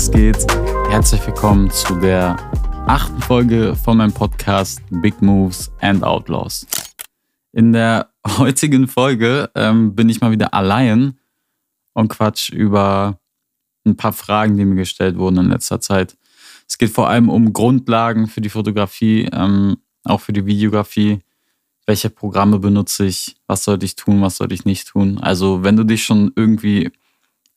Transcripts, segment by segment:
Was geht? Herzlich willkommen zu der achten Folge von meinem Podcast Big Moves and Outlaws. In der heutigen Folge ähm, bin ich mal wieder allein und quatsch über ein paar Fragen, die mir gestellt wurden in letzter Zeit. Es geht vor allem um Grundlagen für die Fotografie, ähm, auch für die Videografie. Welche Programme benutze ich? Was sollte ich tun? Was sollte ich nicht tun? Also, wenn du dich schon irgendwie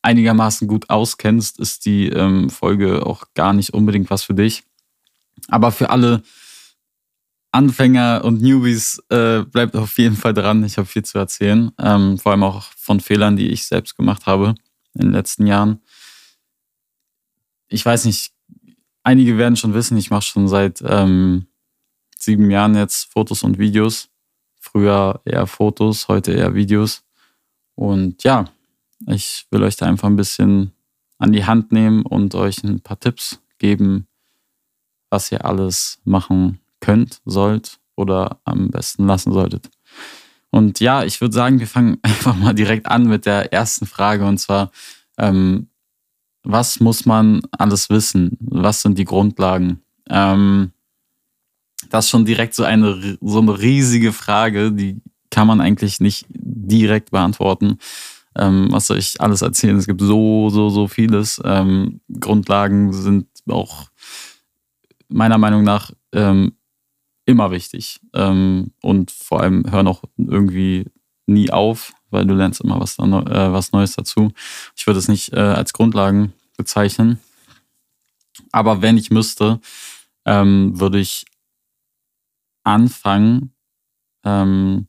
einigermaßen gut auskennst, ist die ähm, Folge auch gar nicht unbedingt was für dich. Aber für alle Anfänger und Newbies äh, bleibt auf jeden Fall dran. Ich habe viel zu erzählen. Ähm, vor allem auch von Fehlern, die ich selbst gemacht habe in den letzten Jahren. Ich weiß nicht, einige werden schon wissen, ich mache schon seit ähm, sieben Jahren jetzt Fotos und Videos. Früher eher Fotos, heute eher Videos. Und ja, ich will euch da einfach ein bisschen an die Hand nehmen und euch ein paar Tipps geben, was ihr alles machen könnt, sollt oder am besten lassen solltet. Und ja, ich würde sagen, wir fangen einfach mal direkt an mit der ersten Frage und zwar, ähm, was muss man alles wissen? Was sind die Grundlagen? Ähm, das ist schon direkt so eine, so eine riesige Frage, die kann man eigentlich nicht direkt beantworten. Ähm, was soll ich alles erzählen? Es gibt so, so, so vieles. Ähm, Grundlagen sind auch meiner Meinung nach ähm, immer wichtig. Ähm, und vor allem hören auch irgendwie nie auf, weil du lernst immer was, äh, was Neues dazu. Ich würde es nicht äh, als Grundlagen bezeichnen. Aber wenn ich müsste, ähm, würde ich anfangen, ähm,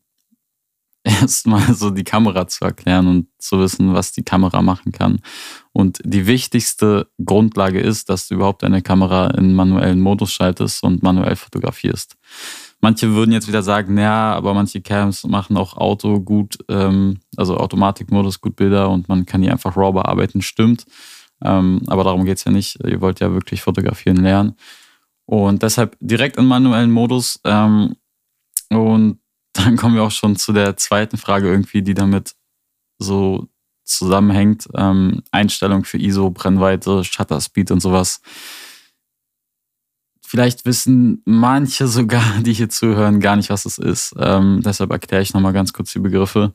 erstmal so die Kamera zu erklären und zu wissen, was die Kamera machen kann. Und die wichtigste Grundlage ist, dass du überhaupt deine Kamera in manuellen Modus schaltest und manuell fotografierst. Manche würden jetzt wieder sagen, ja, aber manche Cams machen auch Auto gut, ähm, also Automatikmodus gut Bilder und man kann die einfach RAW bearbeiten, stimmt. Ähm, aber darum geht es ja nicht. Ihr wollt ja wirklich fotografieren lernen. Und deshalb direkt in manuellen Modus. Ähm, und dann kommen wir auch schon zu der zweiten Frage irgendwie, die damit so zusammenhängt. Ähm, Einstellung für ISO, Brennweite, Shutter Speed und sowas. Vielleicht wissen manche sogar, die hier zuhören, gar nicht, was es ist. Ähm, deshalb erkläre ich nochmal ganz kurz die Begriffe.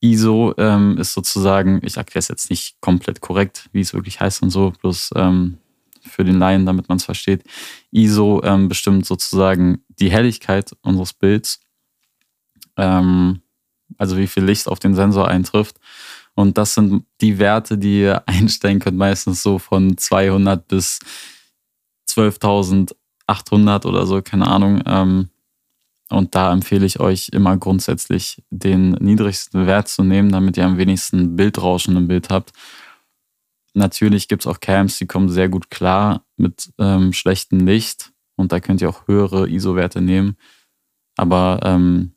ISO ähm, ist sozusagen, ich erkläre es jetzt nicht komplett korrekt, wie es wirklich heißt und so, bloß ähm, für den Laien, damit man es versteht. ISO ähm, bestimmt sozusagen die Helligkeit unseres Bilds ähm, also wie viel Licht auf den Sensor eintrifft. Und das sind die Werte, die ihr einstellen könnt, meistens so von 200 bis 12.800 oder so, keine Ahnung. Ähm, und da empfehle ich euch immer grundsätzlich den niedrigsten Wert zu nehmen, damit ihr am wenigsten Bildrauschen im Bild habt. Natürlich gibt es auch Cams, die kommen sehr gut klar mit ähm, schlechtem Licht und da könnt ihr auch höhere ISO-Werte nehmen. Aber ähm,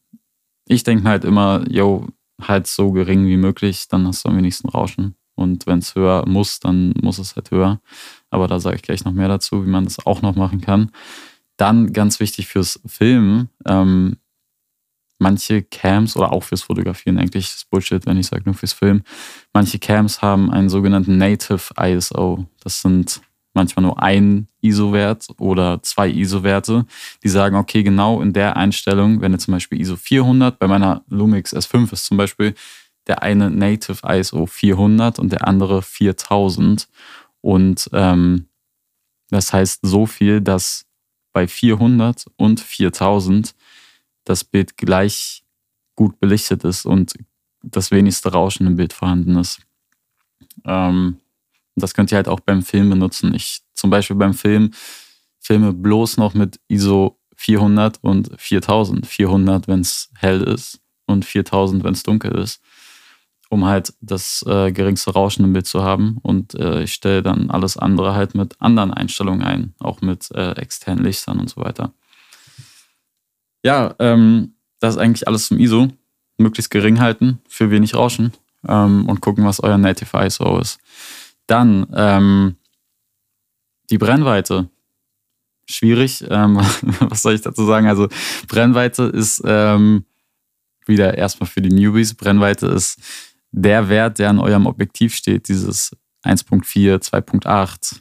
ich denke halt immer, yo, halt so gering wie möglich, dann hast du am wenigsten Rauschen. Und wenn es höher muss, dann muss es halt höher. Aber da sage ich gleich noch mehr dazu, wie man das auch noch machen kann. Dann ganz wichtig fürs Filmen, ähm, manche Cams oder auch fürs Fotografieren, eigentlich ist Bullshit, wenn ich sage nur fürs Filmen. Manche Cams haben einen sogenannten Native ISO. Das sind manchmal nur ein ISO-Wert oder zwei ISO-Werte, die sagen, okay, genau in der Einstellung, wenn du zum Beispiel ISO 400, bei meiner Lumix S5 ist zum Beispiel der eine Native ISO 400 und der andere 4000. Und ähm, das heißt so viel, dass bei 400 und 4000 das Bild gleich gut belichtet ist und das wenigste Rauschen im Bild vorhanden ist. Ähm, das könnt ihr halt auch beim Film benutzen. Ich zum Beispiel beim Film filme bloß noch mit ISO 400 und 4000. 400, wenn es hell ist und 4000, wenn es dunkel ist, um halt das äh, geringste Rauschen im Bild zu haben. Und äh, ich stelle dann alles andere halt mit anderen Einstellungen ein, auch mit äh, externen Lichtern und so weiter. Ja, ähm, das ist eigentlich alles zum ISO. Möglichst gering halten, für wenig Rauschen ähm, und gucken, was euer Native ISO ist. Dann ähm, die Brennweite. Schwierig. Ähm, was soll ich dazu sagen? Also Brennweite ist ähm, wieder erstmal für die Newbies. Brennweite ist der Wert, der an eurem Objektiv steht. Dieses 1.4, 2.8,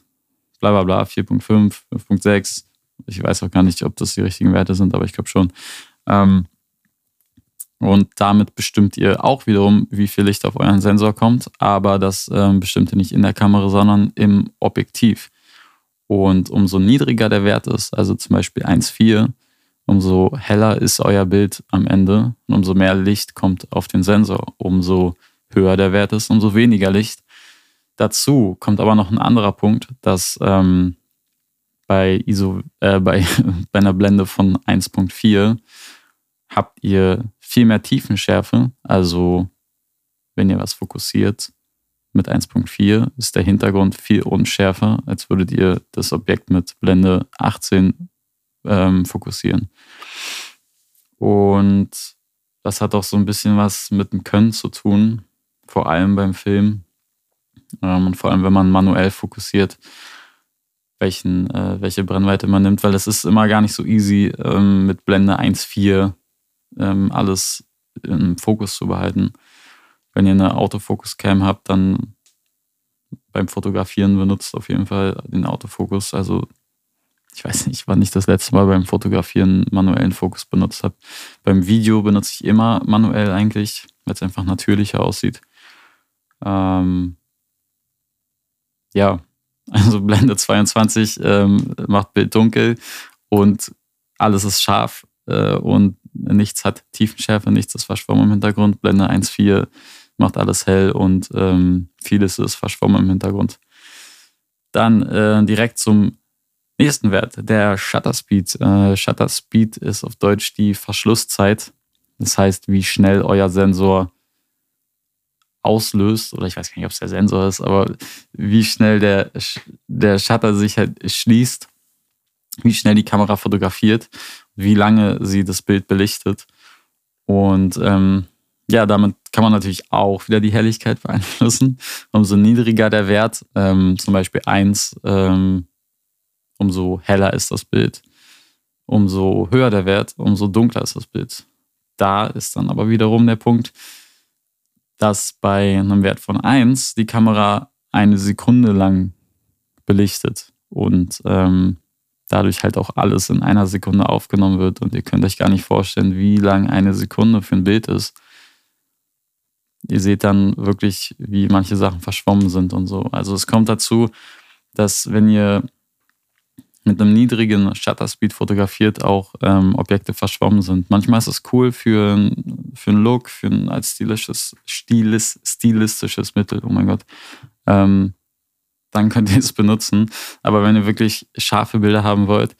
bla bla bla, 4.5, 5.6. Ich weiß auch gar nicht, ob das die richtigen Werte sind, aber ich glaube schon. Ähm, und damit bestimmt ihr auch wiederum, wie viel Licht auf euren Sensor kommt, aber das ähm, bestimmt ihr nicht in der Kamera, sondern im Objektiv. Und umso niedriger der Wert ist, also zum Beispiel 1,4, umso heller ist euer Bild am Ende und umso mehr Licht kommt auf den Sensor. Umso höher der Wert ist, umso weniger Licht. Dazu kommt aber noch ein anderer Punkt, dass ähm, bei, ISO, äh, bei, bei einer Blende von 1.4 habt ihr viel mehr Tiefenschärfe. Also wenn ihr was fokussiert mit 1.4, ist der Hintergrund viel unschärfer, als würdet ihr das Objekt mit Blende 18 ähm, fokussieren. Und das hat auch so ein bisschen was mit dem Können zu tun, vor allem beim Film. Ähm, und vor allem, wenn man manuell fokussiert, welchen, äh, welche Brennweite man nimmt, weil es ist immer gar nicht so easy, ähm, mit Blende 1.4 ähm, alles im Fokus zu behalten. Wenn ihr eine Autofokus-Cam habt, dann beim Fotografieren benutzt auf jeden Fall den Autofokus. Also ich weiß nicht, wann ich das letzte Mal beim Fotografieren manuellen Fokus benutzt habe. Beim Video benutze ich immer manuell eigentlich, weil es einfach natürlicher aussieht. Ähm, ja, also Blende 22 ähm, macht Bild dunkel und alles ist scharf äh, und nichts hat Tiefenschärfe, nichts ist verschwommen im Hintergrund. Blende 1.4 macht alles hell und ähm, vieles ist verschwommen im Hintergrund. Dann äh, direkt zum nächsten Wert, der Shutter Speed. Äh, Shutter Speed ist auf Deutsch die Verschlusszeit. Das heißt, wie schnell euer Sensor auslöst, oder ich weiß gar nicht, ob es der Sensor ist, aber wie schnell der, der Shutter sich halt schließt, wie schnell die Kamera fotografiert, wie lange sie das Bild belichtet. Und ähm, ja, damit kann man natürlich auch wieder die Helligkeit beeinflussen. Umso niedriger der Wert, ähm, zum Beispiel 1, ähm, umso heller ist das Bild. Umso höher der Wert, umso dunkler ist das Bild. Da ist dann aber wiederum der Punkt, dass bei einem Wert von 1 die Kamera eine Sekunde lang belichtet und ähm, dadurch halt auch alles in einer Sekunde aufgenommen wird. Und ihr könnt euch gar nicht vorstellen, wie lang eine Sekunde für ein Bild ist. Ihr seht dann wirklich, wie manche Sachen verschwommen sind und so. Also es kommt dazu, dass wenn ihr mit einem niedrigen Shutter Speed fotografiert, auch ähm, Objekte verschwommen sind. Manchmal ist es cool für, für einen Look, für ein als stilistisches, stilis, stilistisches Mittel, oh mein Gott. Ähm, dann könnt ihr es benutzen. Aber wenn ihr wirklich scharfe Bilder haben wollt,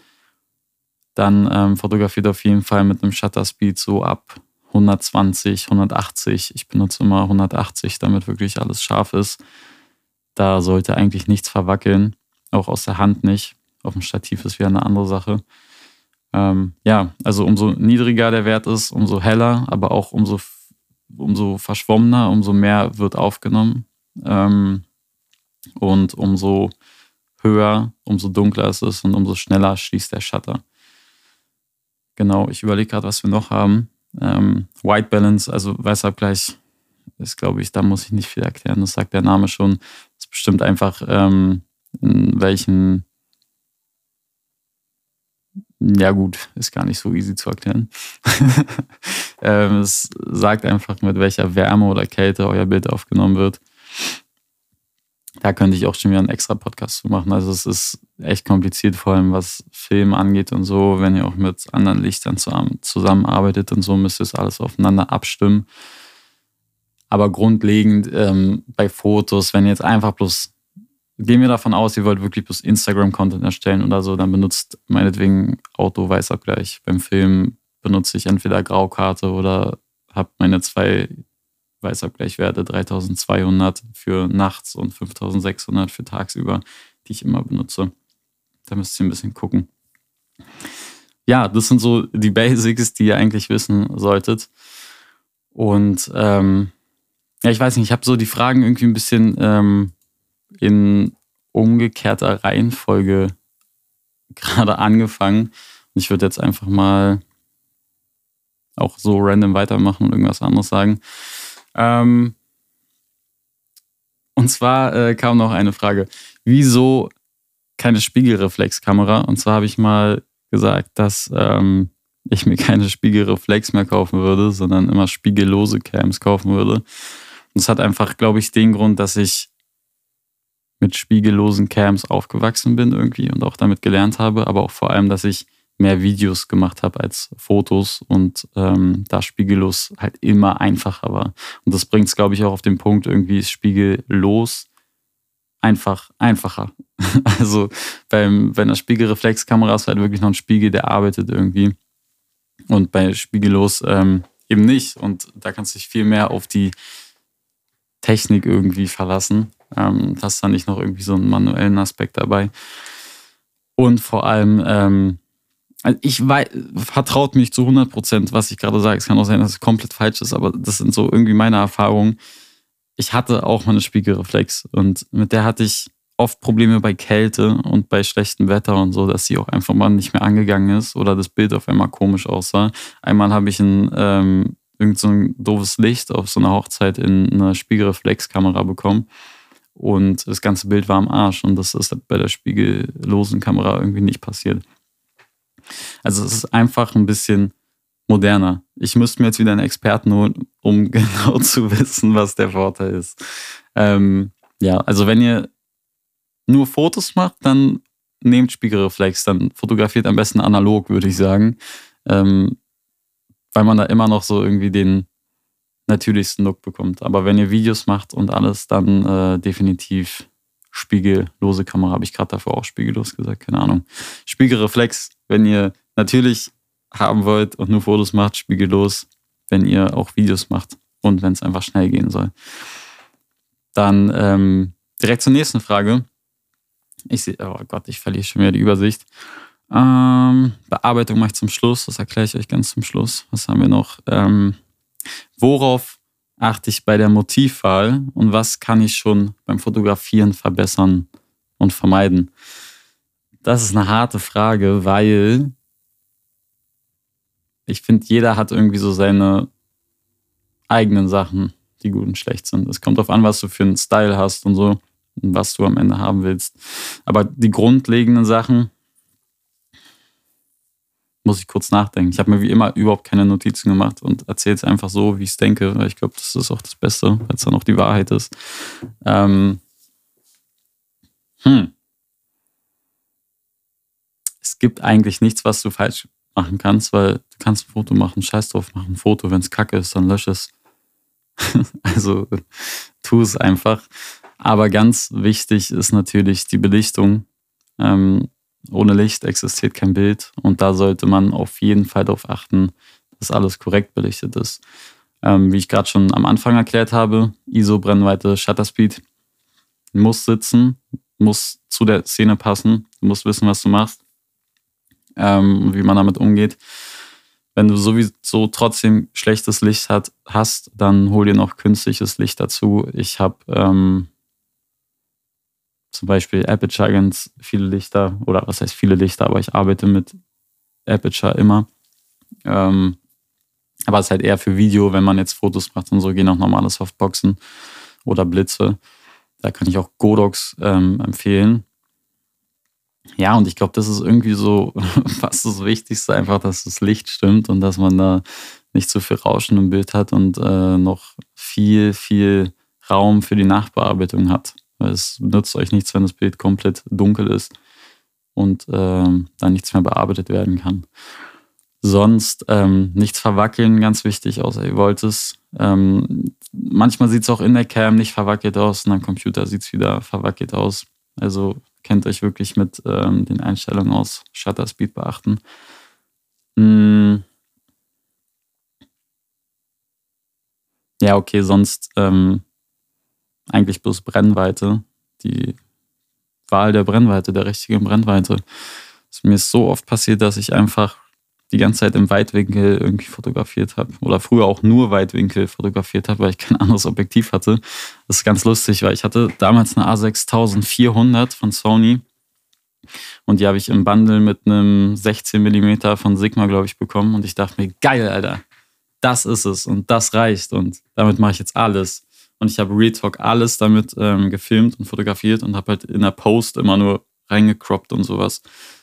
dann ähm, fotografiert auf jeden Fall mit einem Shutter Speed so ab 120, 180. Ich benutze immer 180, damit wirklich alles scharf ist. Da sollte eigentlich nichts verwackeln, auch aus der Hand nicht. Auf dem Stativ ist wieder eine andere Sache. Ähm, ja, also umso niedriger der Wert ist, umso heller, aber auch umso, umso verschwommener, umso mehr wird aufgenommen. Ähm, und umso höher, umso dunkler es ist und umso schneller schließt der Shutter. Genau, ich überlege gerade, was wir noch haben. Ähm, White Balance, also Weißabgleich, ist, glaube ich, da muss ich nicht viel erklären. Das sagt der Name schon. Das bestimmt einfach, ähm, in welchen ja, gut, ist gar nicht so easy zu erklären. ähm, es sagt einfach, mit welcher Wärme oder Kälte euer Bild aufgenommen wird. Da könnte ich auch schon wieder einen extra Podcast zu machen. Also es ist echt kompliziert, vor allem was Film angeht und so. Wenn ihr auch mit anderen Lichtern zusammenarbeitet und so, müsst ihr es alles aufeinander abstimmen. Aber grundlegend ähm, bei Fotos, wenn ihr jetzt einfach bloß gehen wir davon aus, ihr wollt wirklich bloß Instagram-Content erstellen oder so, dann benutzt meinetwegen Auto-Weißabgleich. Beim Film benutze ich entweder Graukarte oder habe meine zwei Weißabgleichwerte 3200 für nachts und 5600 für tagsüber, die ich immer benutze. Da müsst ihr ein bisschen gucken. Ja, das sind so die Basics, die ihr eigentlich wissen solltet. Und ähm, ja, ich weiß nicht, ich habe so die Fragen irgendwie ein bisschen ähm, in umgekehrter Reihenfolge gerade angefangen. Und ich würde jetzt einfach mal auch so random weitermachen und irgendwas anderes sagen. Ähm, und zwar äh, kam noch eine Frage. Wieso keine Spiegelreflexkamera. Und zwar habe ich mal gesagt, dass ähm, ich mir keine Spiegelreflex mehr kaufen würde, sondern immer spiegellose Cams kaufen würde. Und das hat einfach, glaube ich, den Grund, dass ich mit spiegellosen Cams aufgewachsen bin irgendwie und auch damit gelernt habe, aber auch vor allem, dass ich mehr Videos gemacht habe als Fotos und ähm, da spiegellos halt immer einfacher war. Und das bringt es, glaube ich, auch auf den Punkt, irgendwie ist spiegellos einfach einfacher. also beim, bei einer Spiegelreflexkamera ist halt wirklich noch ein Spiegel, der arbeitet irgendwie. Und bei spiegellos ähm, eben nicht. Und da kannst du dich viel mehr auf die Technik irgendwie verlassen. Ähm, hast da nicht noch irgendwie so einen manuellen Aspekt dabei. Und vor allem, ähm, also ich weiß, vertraut mich zu 100 Prozent, was ich gerade sage. Es kann auch sein, dass es komplett falsch ist, aber das sind so irgendwie meine Erfahrungen. Ich hatte auch mal eine Spiegelreflex und mit der hatte ich oft Probleme bei Kälte und bei schlechtem Wetter und so, dass sie auch einfach mal nicht mehr angegangen ist oder das Bild auf einmal komisch aussah. Einmal habe ich ein, ähm, irgend so ein doofes Licht auf so einer Hochzeit in einer Spiegelreflexkamera bekommen und das ganze Bild war am Arsch und das ist bei der spiegellosen Kamera irgendwie nicht passiert. Also es ist einfach ein bisschen moderner. Ich müsste mir jetzt wieder einen Experten holen, um genau zu wissen, was der Vorteil ist. Ähm, ja, also wenn ihr nur Fotos macht, dann nehmt Spiegelreflex, dann fotografiert am besten analog, würde ich sagen. Ähm, weil man da immer noch so irgendwie den natürlichsten Look bekommt. Aber wenn ihr Videos macht und alles, dann äh, definitiv spiegellose Kamera. Habe ich gerade davor auch spiegellos gesagt, keine Ahnung. Spiegelreflex, wenn ihr natürlich haben wollt und nur Fotos macht, spiegellos, wenn ihr auch Videos macht und wenn es einfach schnell gehen soll. Dann ähm, direkt zur nächsten Frage. Ich sehe, oh Gott, ich verliere schon wieder die Übersicht. Ähm, Bearbeitung mache ich zum Schluss, das erkläre ich euch ganz zum Schluss. Was haben wir noch? Ähm, worauf achte ich bei der Motivwahl und was kann ich schon beim Fotografieren verbessern und vermeiden? Das ist eine harte Frage, weil ich finde, jeder hat irgendwie so seine eigenen Sachen, die gut und schlecht sind. Es kommt darauf an, was du für einen Style hast und so und was du am Ende haben willst. Aber die grundlegenden Sachen, muss ich kurz nachdenken. Ich habe mir wie immer überhaupt keine Notizen gemacht und erzähle es einfach so, wie ich es denke, ich glaube, das ist auch das Beste, weil es dann auch die Wahrheit ist. Ähm hm. Es gibt eigentlich nichts, was du falsch machen kannst, weil du kannst ein Foto machen, scheiß drauf, mach ein Foto, wenn es kacke ist, dann lösch es. also tu es einfach. Aber ganz wichtig ist natürlich die Belichtung. Ähm, ohne Licht existiert kein Bild und da sollte man auf jeden Fall darauf achten, dass alles korrekt belichtet ist. Ähm, wie ich gerade schon am Anfang erklärt habe, ISO, Brennweite, Shutter Speed muss sitzen, muss zu der Szene passen, du musst wissen, was du machst, ähm, wie man damit umgeht. Wenn du sowieso trotzdem schlechtes Licht hat, hast, dann hol dir noch künstliches Licht dazu. Ich habe ähm, zum Beispiel Aperture ganz viele Lichter, oder was heißt viele Lichter, aber ich arbeite mit Aperture immer. Ähm, aber es ist halt eher für Video, wenn man jetzt Fotos macht und so, gehen auch normale Softboxen oder Blitze. Da kann ich auch Godox ähm, empfehlen. Ja, und ich glaube, das ist irgendwie so fast das Wichtigste, einfach, dass das Licht stimmt und dass man da nicht zu viel Rauschen im Bild hat und äh, noch viel, viel Raum für die Nachbearbeitung hat. Es nützt euch nichts, wenn das Bild komplett dunkel ist und ähm, dann nichts mehr bearbeitet werden kann. Sonst ähm, nichts verwackeln, ganz wichtig, außer ihr wollt es. Ähm, manchmal sieht es auch in der Cam nicht verwackelt aus und am Computer sieht es wieder verwackelt aus. Also kennt euch wirklich mit ähm, den Einstellungen aus Shutter Speed beachten. Mm. Ja, okay, sonst ähm, eigentlich bloß Brennweite, die Wahl der Brennweite, der richtigen Brennweite. Es mir ist so oft passiert, dass ich einfach die ganze Zeit im Weitwinkel irgendwie fotografiert habe oder früher auch nur Weitwinkel fotografiert habe, weil ich kein anderes Objektiv hatte. Das ist ganz lustig, weil ich hatte damals eine A6400 von Sony und die habe ich im Bundle mit einem 16 mm von Sigma, glaube ich, bekommen und ich dachte mir, geil, Alter, das ist es und das reicht und damit mache ich jetzt alles. Und ich habe Real Talk alles damit ähm, gefilmt und fotografiert und habe halt in der Post immer nur reingecroppt und sowas.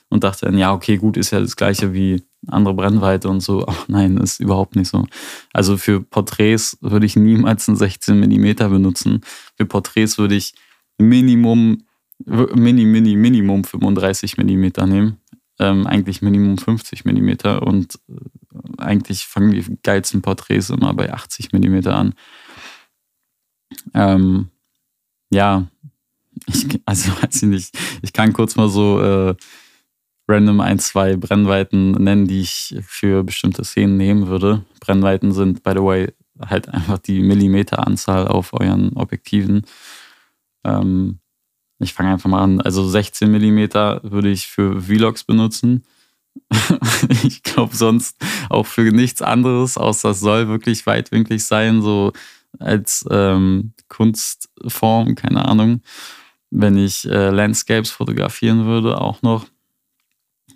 Und dachte dann, ja, okay, gut, ist ja das gleiche wie andere Brennweite und so. Aber nein, ist überhaupt nicht so. Also für Porträts würde ich niemals einen 16 mm benutzen. Für Porträts würde ich Minimum, Mini, Mini, Minimum 35 mm nehmen. Ähm, eigentlich Minimum 50 mm und äh, eigentlich fangen die geilsten Porträts immer bei 80 mm an. Ähm, ja, ich, also weiß ich nicht. Ich kann kurz mal so äh, random ein, zwei Brennweiten nennen, die ich für bestimmte Szenen nehmen würde. Brennweiten sind, by the way, halt einfach die Millimeteranzahl auf euren Objektiven. Ähm, ich fange einfach mal an. Also 16 Millimeter würde ich für Vlogs benutzen. ich glaube sonst auch für nichts anderes, außer es soll wirklich weitwinklig sein, so als ähm, Kunstform, keine Ahnung. Wenn ich äh, Landscapes fotografieren würde, auch noch.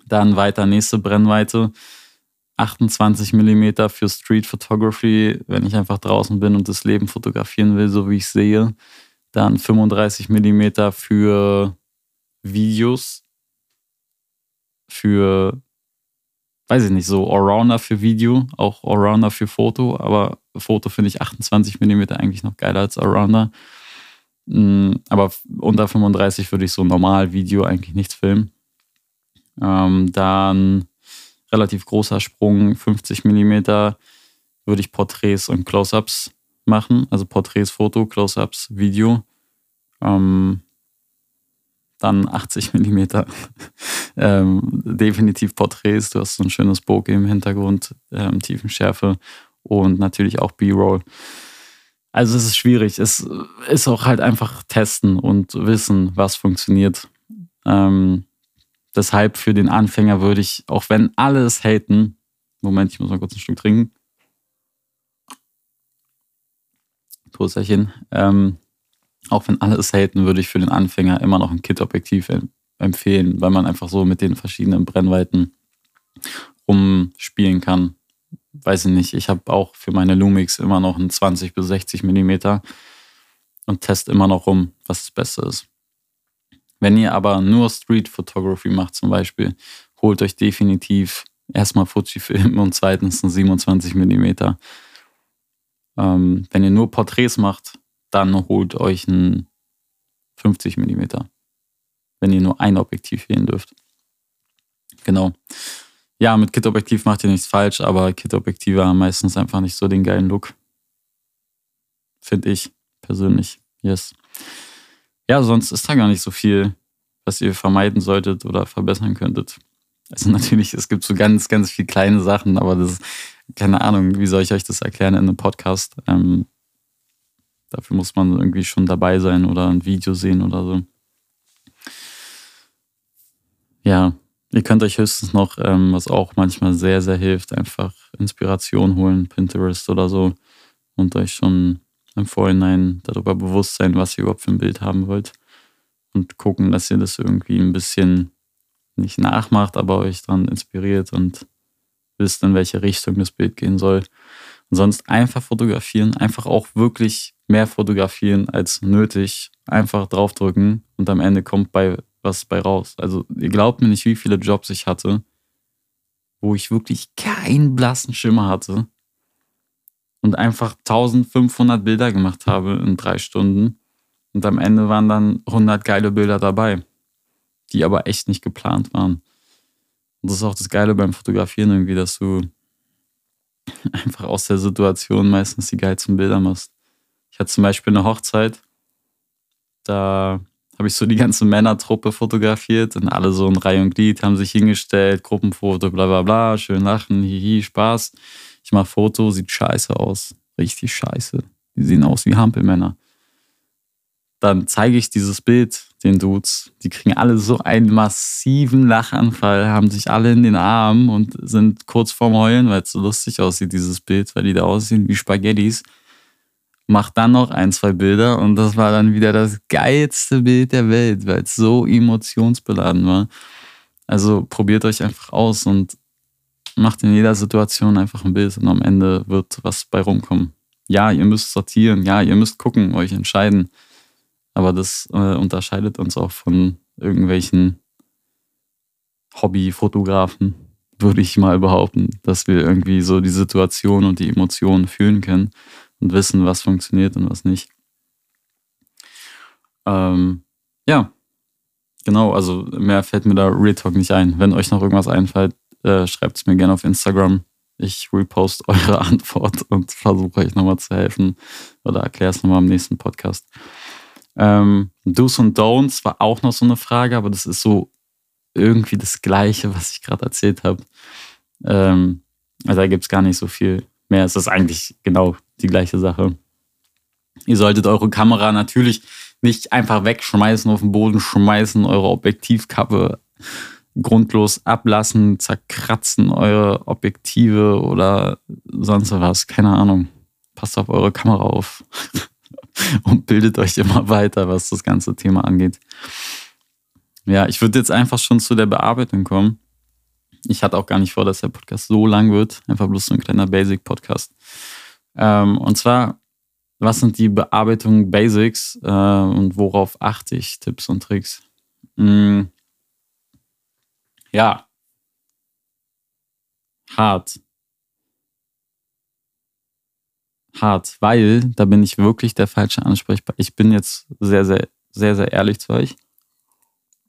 Dann weiter nächste Brennweite. 28 mm für Street Photography, wenn ich einfach draußen bin und das Leben fotografieren will, so wie ich sehe. Dann 35 mm für Videos. Für, weiß ich nicht, so Allrounder für Video, auch Allrounder für Foto, aber Foto finde ich 28 mm eigentlich noch geiler als Allrounder. Mm, aber unter 35 würde ich so normal Video eigentlich nichts filmen. Ähm, dann relativ großer Sprung, 50 mm, würde ich Porträts und Close-ups machen. Also Porträts, Foto, Close-ups, Video. Ähm, dann 80 mm. ähm, definitiv Porträts. Du hast so ein schönes Bokeh im Hintergrund, ähm, Tiefenschärfe und natürlich auch B-Roll. Also es ist schwierig. Es ist auch halt einfach testen und wissen, was funktioniert. Ähm, deshalb für den Anfänger würde ich, auch wenn alle es haten, Moment, ich muss mal kurz ein Stück trinken. Toasterchen. Ähm, auch wenn alle es haten, würde ich für den Anfänger immer noch ein Kit-Objektiv empfehlen, weil man einfach so mit den verschiedenen Brennweiten rumspielen kann weiß ich nicht, ich habe auch für meine Lumix immer noch ein 20 bis 60 Millimeter und teste immer noch rum, was das Beste ist. Wenn ihr aber nur Street Photography macht zum Beispiel, holt euch definitiv erstmal Fujifilm und zweitens ein 27 Millimeter. Ähm, wenn ihr nur Porträts macht, dann holt euch ein 50 Millimeter. Wenn ihr nur ein Objektiv wählen dürft. Genau ja, mit Kit-Objektiv macht ihr nichts falsch, aber Kit-Objektive haben meistens einfach nicht so den geilen Look. Finde ich persönlich. Yes. Ja, sonst ist da gar nicht so viel, was ihr vermeiden solltet oder verbessern könntet. Also natürlich, es gibt so ganz, ganz viele kleine Sachen, aber das ist, keine Ahnung, wie soll ich euch das erklären in einem Podcast? Ähm, dafür muss man irgendwie schon dabei sein oder ein Video sehen oder so. Ja, Ihr könnt euch höchstens noch, ähm, was auch manchmal sehr, sehr hilft, einfach Inspiration holen, Pinterest oder so und euch schon im Vorhinein darüber bewusst sein, was ihr überhaupt für ein Bild haben wollt und gucken, dass ihr das irgendwie ein bisschen nicht nachmacht, aber euch dann inspiriert und wisst, in welche Richtung das Bild gehen soll. Und sonst einfach fotografieren, einfach auch wirklich mehr fotografieren als nötig, einfach draufdrücken und am Ende kommt bei was bei raus. Also ihr glaubt mir nicht, wie viele Jobs ich hatte, wo ich wirklich keinen blassen Schimmer hatte und einfach 1500 Bilder gemacht habe in drei Stunden. Und am Ende waren dann 100 geile Bilder dabei, die aber echt nicht geplant waren. Und das ist auch das Geile beim Fotografieren irgendwie, dass du einfach aus der Situation meistens die geilsten Bilder machst. Ich hatte zum Beispiel eine Hochzeit, da habe ich so die ganze Männertruppe fotografiert und alle so in Reihe und Glied haben sich hingestellt, Gruppenfoto, bla bla bla, schön lachen, hihi, Spaß. Ich mache Foto, sieht scheiße aus. Richtig scheiße. Die sehen aus wie Hampelmänner. Dann zeige ich dieses Bild den Dudes. Die kriegen alle so einen massiven Lachanfall, haben sich alle in den Armen und sind kurz vorm Heulen, weil es so lustig aussieht, dieses Bild, weil die da aussehen wie Spaghettis mach dann noch ein, zwei Bilder und das war dann wieder das geilste Bild der Welt, weil es so emotionsbeladen war. Also probiert euch einfach aus und macht in jeder Situation einfach ein Bild und am Ende wird was bei rumkommen. Ja, ihr müsst sortieren, ja, ihr müsst gucken, euch entscheiden. Aber das äh, unterscheidet uns auch von irgendwelchen Hobbyfotografen, würde ich mal behaupten, dass wir irgendwie so die Situation und die Emotionen fühlen können und wissen, was funktioniert und was nicht. Ähm, ja, genau, also mehr fällt mir da Real Talk nicht ein. Wenn euch noch irgendwas einfällt, äh, schreibt es mir gerne auf Instagram. Ich repost eure Antwort und versuche euch nochmal zu helfen oder erkläre es nochmal im nächsten Podcast. Ähm, Do's und Don'ts war auch noch so eine Frage, aber das ist so irgendwie das Gleiche, was ich gerade erzählt habe. Ähm, also da gibt es gar nicht so viel mehr. Es ist eigentlich genau die gleiche Sache. Ihr solltet eure Kamera natürlich nicht einfach wegschmeißen, auf den Boden schmeißen, eure Objektivkappe grundlos ablassen, zerkratzen eure Objektive oder sonst was. Keine Ahnung. Passt auf eure Kamera auf und bildet euch immer weiter, was das ganze Thema angeht. Ja, ich würde jetzt einfach schon zu der Bearbeitung kommen. Ich hatte auch gar nicht vor, dass der Podcast so lang wird. Einfach bloß so ein kleiner Basic-Podcast. Ähm, und zwar, was sind die Bearbeitung Basics äh, und worauf achte ich? Tipps und Tricks. Mm, ja. Hart. Hart, weil da bin ich wirklich der falsche Ansprechpartner. Ich bin jetzt sehr, sehr, sehr, sehr ehrlich zu euch.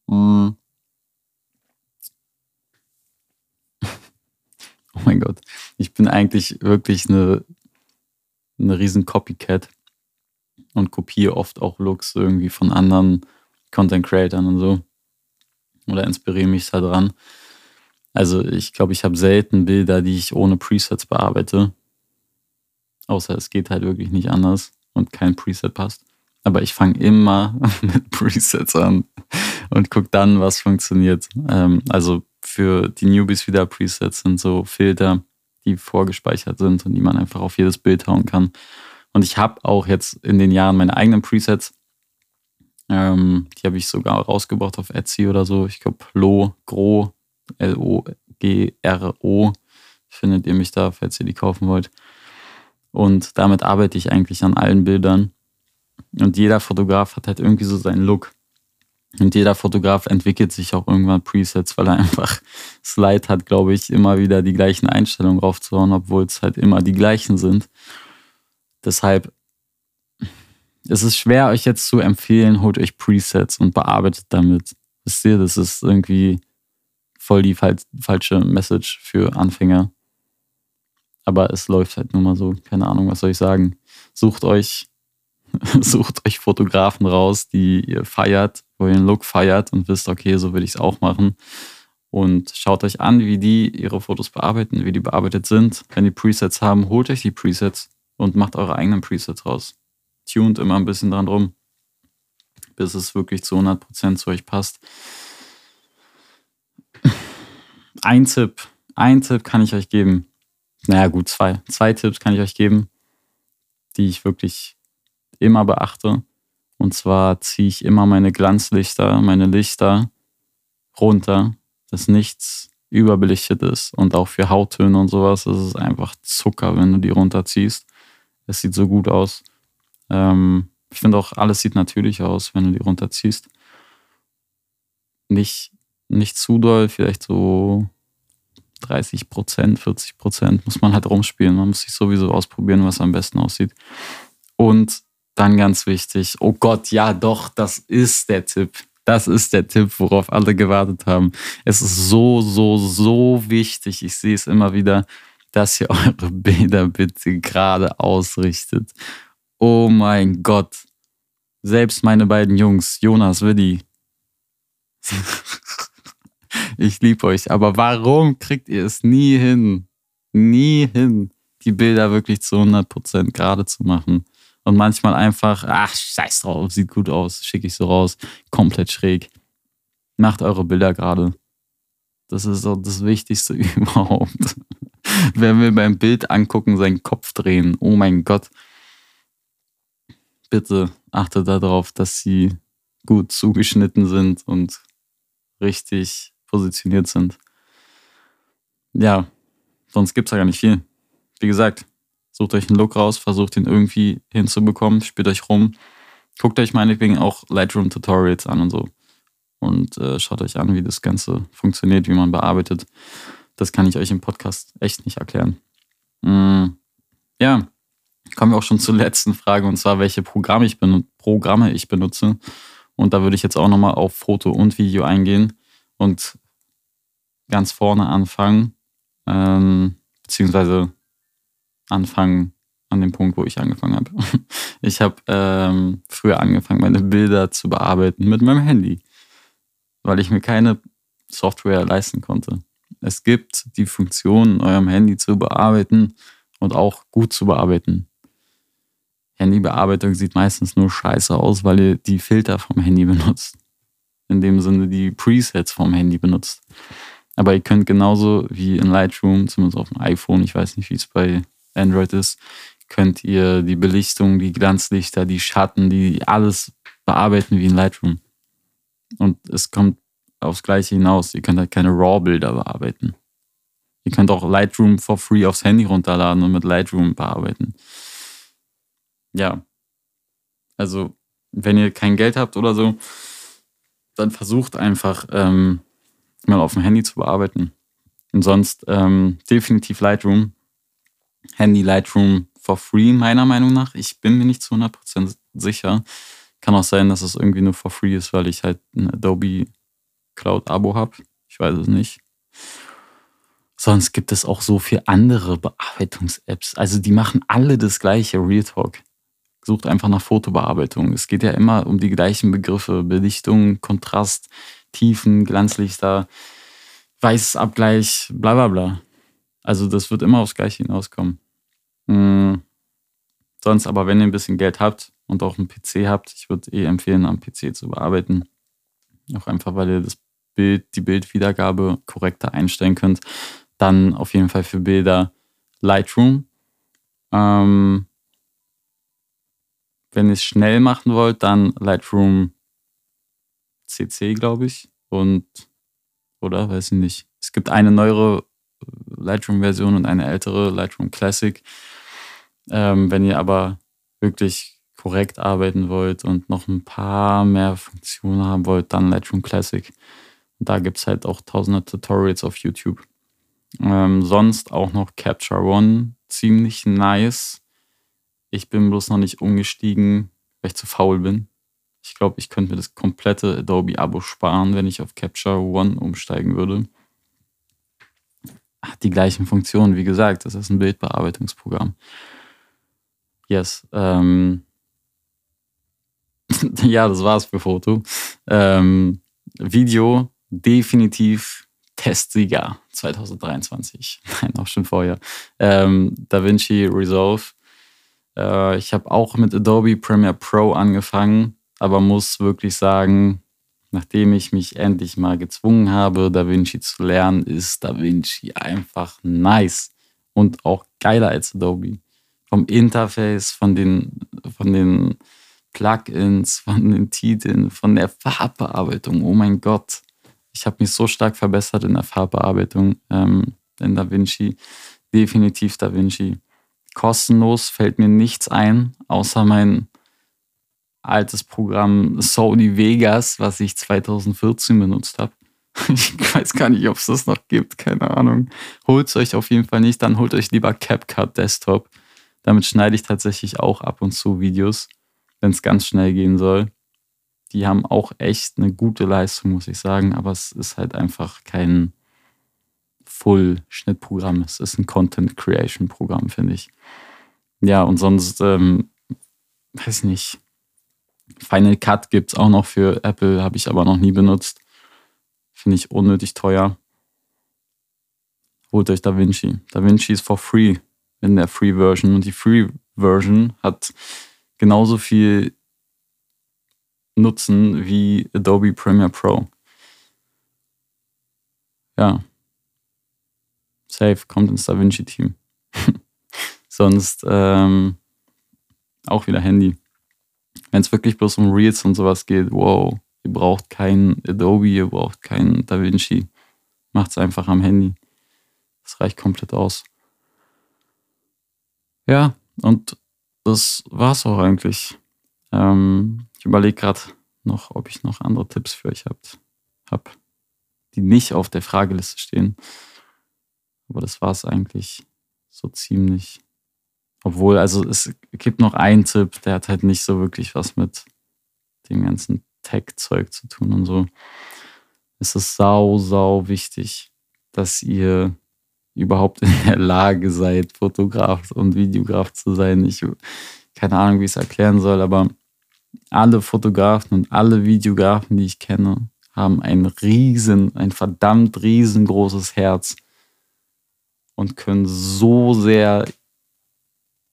Mm. Oh mein Gott. Ich bin eigentlich wirklich eine, eine riesen Copycat und kopiere oft auch Looks irgendwie von anderen Content Creatern und so. Oder inspiriere mich da dran. Also ich glaube, ich habe selten Bilder, die ich ohne Presets bearbeite. Außer es geht halt wirklich nicht anders und kein Preset passt. Aber ich fange immer mit Presets an und gucke dann, was funktioniert. Ähm, also für die Newbies wieder Presets sind so Filter, die vorgespeichert sind und die man einfach auf jedes Bild hauen kann. Und ich habe auch jetzt in den Jahren meine eigenen Presets. Ähm, die habe ich sogar rausgebracht auf Etsy oder so. Ich glaube, Lo, Gro, L-O-G-R-O. Findet ihr mich da, falls ihr die kaufen wollt. Und damit arbeite ich eigentlich an allen Bildern. Und jeder Fotograf hat halt irgendwie so seinen Look. Und jeder Fotograf entwickelt sich auch irgendwann Presets, weil er einfach Slide hat, glaube ich, immer wieder die gleichen Einstellungen raufzuhauen, obwohl es halt immer die gleichen sind. Deshalb es ist schwer, euch jetzt zu empfehlen, holt euch Presets und bearbeitet damit. Wisst ihr, das ist irgendwie voll die fal falsche Message für Anfänger. Aber es läuft halt nur mal so. Keine Ahnung, was soll ich sagen. Sucht euch, sucht euch Fotografen raus, die ihr feiert wo ihr den Look feiert und wisst, okay, so will ich es auch machen. Und schaut euch an, wie die ihre Fotos bearbeiten, wie die bearbeitet sind. Wenn die Presets haben, holt euch die Presets und macht eure eigenen Presets raus. Tuned immer ein bisschen dran rum, bis es wirklich zu 100% zu euch passt. Ein Tipp, ein Tipp kann ich euch geben. Naja, gut, zwei. Zwei Tipps kann ich euch geben, die ich wirklich immer beachte. Und zwar ziehe ich immer meine Glanzlichter, meine Lichter runter, dass nichts überbelichtet ist. Und auch für Hauttöne und sowas ist es einfach Zucker, wenn du die runterziehst. Es sieht so gut aus. Ähm, ich finde auch, alles sieht natürlich aus, wenn du die runterziehst. Nicht, nicht zu doll, vielleicht so 30 Prozent, 40 Prozent muss man halt rumspielen. Man muss sich sowieso ausprobieren, was am besten aussieht. Und dann ganz wichtig, oh Gott, ja doch, das ist der Tipp. Das ist der Tipp, worauf alle gewartet haben. Es ist so, so, so wichtig. Ich sehe es immer wieder, dass ihr eure Bilder bitte gerade ausrichtet. Oh mein Gott. Selbst meine beiden Jungs, Jonas, Willi. ich liebe euch, aber warum kriegt ihr es nie hin? Nie hin, die Bilder wirklich zu 100% gerade zu machen und manchmal einfach, ach, scheiß drauf, sieht gut aus, schicke ich so raus, komplett schräg. Macht eure Bilder gerade. Das ist doch das Wichtigste überhaupt. Wenn wir beim Bild angucken, seinen Kopf drehen, oh mein Gott. Bitte achtet darauf, dass sie gut zugeschnitten sind und richtig positioniert sind. Ja, sonst gibt es ja gar nicht viel. Wie gesagt, Sucht euch einen Look raus, versucht ihn irgendwie hinzubekommen, spielt euch rum. Guckt euch meinetwegen auch Lightroom-Tutorials an und so. und äh, schaut euch an, wie das Ganze funktioniert, wie man bearbeitet. Das kann ich euch im Podcast echt nicht erklären. Mm, ja, kommen wir auch schon zur letzten Frage und zwar, welche Programme ich, Programme ich benutze. Und da würde ich jetzt auch nochmal auf Foto und Video eingehen und ganz vorne anfangen, ähm, beziehungsweise anfangen an dem Punkt, wo ich angefangen habe. Ich habe ähm, früher angefangen, meine Bilder zu bearbeiten mit meinem Handy, weil ich mir keine Software leisten konnte. Es gibt die Funktion, eurem Handy zu bearbeiten und auch gut zu bearbeiten. Handybearbeitung sieht meistens nur scheiße aus, weil ihr die Filter vom Handy benutzt. In dem Sinne die Presets vom Handy benutzt. Aber ihr könnt genauso wie in Lightroom, zumindest auf dem iPhone, ich weiß nicht, wie es bei Android ist, könnt ihr die Belichtung, die Glanzlichter, die Schatten, die alles bearbeiten wie in Lightroom. Und es kommt aufs Gleiche hinaus. Ihr könnt halt keine RAW-Bilder bearbeiten. Ihr könnt auch Lightroom for free aufs Handy runterladen und mit Lightroom bearbeiten. Ja. Also, wenn ihr kein Geld habt oder so, dann versucht einfach ähm, mal auf dem Handy zu bearbeiten. Und sonst ähm, definitiv Lightroom. Handy Lightroom for free, meiner Meinung nach. Ich bin mir nicht zu 100% sicher. Kann auch sein, dass es irgendwie nur for free ist, weil ich halt ein Adobe Cloud-Abo habe. Ich weiß es nicht. Sonst gibt es auch so viele andere Bearbeitungs-Apps. Also die machen alle das gleiche, Real Talk. Sucht einfach nach Fotobearbeitung. Es geht ja immer um die gleichen Begriffe. Belichtung, Kontrast, Tiefen, Glanzlichter, Weißabgleich, bla bla bla. Also das wird immer aufs Gleiche hinauskommen. Mhm. Sonst aber, wenn ihr ein bisschen Geld habt und auch einen PC habt, ich würde eh empfehlen, am PC zu bearbeiten. Auch einfach, weil ihr das Bild, die Bildwiedergabe korrekter einstellen könnt. Dann auf jeden Fall für Bilder Lightroom. Ähm, wenn ihr es schnell machen wollt, dann Lightroom CC, glaube ich. Und, oder? Weiß ich nicht. Es gibt eine neuere Lightroom-Version und eine ältere Lightroom Classic. Ähm, wenn ihr aber wirklich korrekt arbeiten wollt und noch ein paar mehr Funktionen haben wollt, dann Lightroom Classic. Da gibt es halt auch tausende Tutorials auf YouTube. Ähm, sonst auch noch Capture One, ziemlich nice. Ich bin bloß noch nicht umgestiegen, weil ich zu faul bin. Ich glaube, ich könnte mir das komplette Adobe-Abo sparen, wenn ich auf Capture One umsteigen würde. Hat die gleichen Funktionen, wie gesagt, das ist ein Bildbearbeitungsprogramm. Yes. Ähm, ja, das war's für Foto. Ähm, Video definitiv Testsieger 2023. Nein, auch schon vorher. Ähm, DaVinci Resolve. Äh, ich habe auch mit Adobe Premiere Pro angefangen, aber muss wirklich sagen, nachdem ich mich endlich mal gezwungen habe, DaVinci zu lernen, ist DaVinci einfach nice und auch geiler als Adobe vom Interface, von den, von den Plugins, von den Titeln, von der Farbbearbeitung. Oh mein Gott. Ich habe mich so stark verbessert in der Farbbearbeitung ähm, in DaVinci. Definitiv DaVinci. Kostenlos fällt mir nichts ein, außer mein altes Programm Sony Vegas, was ich 2014 benutzt habe. Ich weiß gar nicht, ob es das noch gibt, keine Ahnung. Holt es euch auf jeden Fall nicht, dann holt euch lieber CapCut Desktop. Damit schneide ich tatsächlich auch ab und zu Videos, wenn es ganz schnell gehen soll. Die haben auch echt eine gute Leistung, muss ich sagen, aber es ist halt einfach kein Full-Schnittprogramm. Es ist ein Content-Creation-Programm, finde ich. Ja, und sonst, ähm, weiß nicht. Final Cut gibt es auch noch für Apple, habe ich aber noch nie benutzt. Finde ich unnötig teuer. Holt euch DaVinci. DaVinci ist for free in der Free Version. Und die Free Version hat genauso viel Nutzen wie Adobe Premiere Pro. Ja. Safe, kommt ins DaVinci-Team. Sonst ähm, auch wieder Handy. Wenn es wirklich bloß um Reels und sowas geht, wow, ihr braucht kein Adobe, ihr braucht kein DaVinci. Macht es einfach am Handy. Das reicht komplett aus. Ja, und das war's auch eigentlich. Ähm, ich überlege gerade noch, ob ich noch andere Tipps für euch habe, die nicht auf der Frageliste stehen. Aber das war es eigentlich so ziemlich. Obwohl, also es gibt noch einen Tipp, der hat halt nicht so wirklich was mit dem ganzen Tech-Zeug zu tun und so. Es ist sau, sau wichtig, dass ihr überhaupt in der Lage seid, Fotograf und Videograf zu sein. Ich keine Ahnung, wie ich es erklären soll, aber alle Fotografen und alle Videografen, die ich kenne, haben ein riesen, ein verdammt riesengroßes Herz und können so sehr,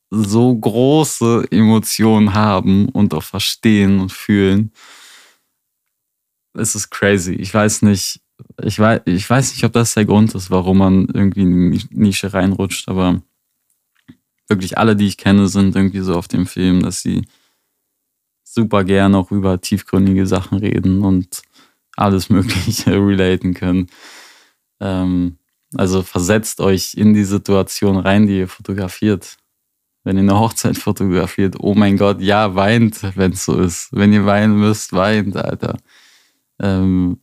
so große Emotionen haben und auch verstehen und fühlen. Es ist crazy. Ich weiß nicht, ich weiß, ich weiß nicht, ob das der Grund ist, warum man irgendwie in die Nische reinrutscht, aber wirklich alle, die ich kenne, sind irgendwie so auf dem Film, dass sie super gern auch über tiefgründige Sachen reden und alles Mögliche relaten können. Ähm, also versetzt euch in die Situation rein, die ihr fotografiert. Wenn ihr eine Hochzeit fotografiert, oh mein Gott, ja, weint, wenn es so ist. Wenn ihr weinen müsst, weint, Alter. Ähm,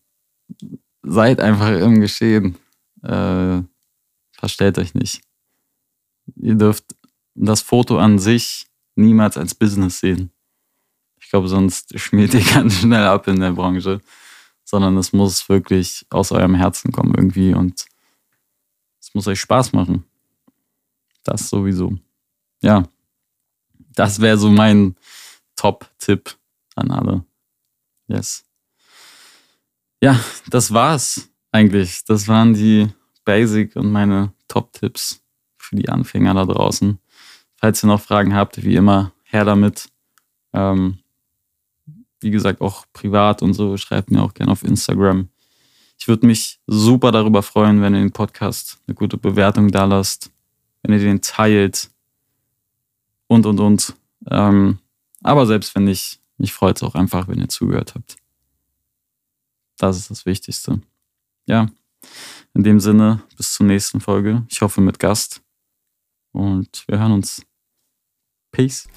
seid einfach im Geschehen. Äh, verstellt euch nicht. Ihr dürft das Foto an sich niemals als Business sehen. Ich glaube, sonst schmiert ihr ganz schnell ab in der Branche. Sondern es muss wirklich aus eurem Herzen kommen irgendwie und es muss euch Spaß machen. Das sowieso. Ja, das wäre so mein Top-Tipp an alle. Yes. Ja, das war's eigentlich. Das waren die Basic und meine Top-Tipps für die Anfänger da draußen. Falls ihr noch Fragen habt, wie immer, her damit. Ähm, wie gesagt, auch privat und so, schreibt mir auch gerne auf Instagram. Ich würde mich super darüber freuen, wenn ihr den Podcast eine gute Bewertung da lasst, wenn ihr den teilt und und und. Ähm, aber selbst wenn nicht, mich freut es auch einfach, wenn ihr zugehört habt. Das ist das Wichtigste. Ja, in dem Sinne, bis zur nächsten Folge. Ich hoffe mit Gast. Und wir hören uns. Peace.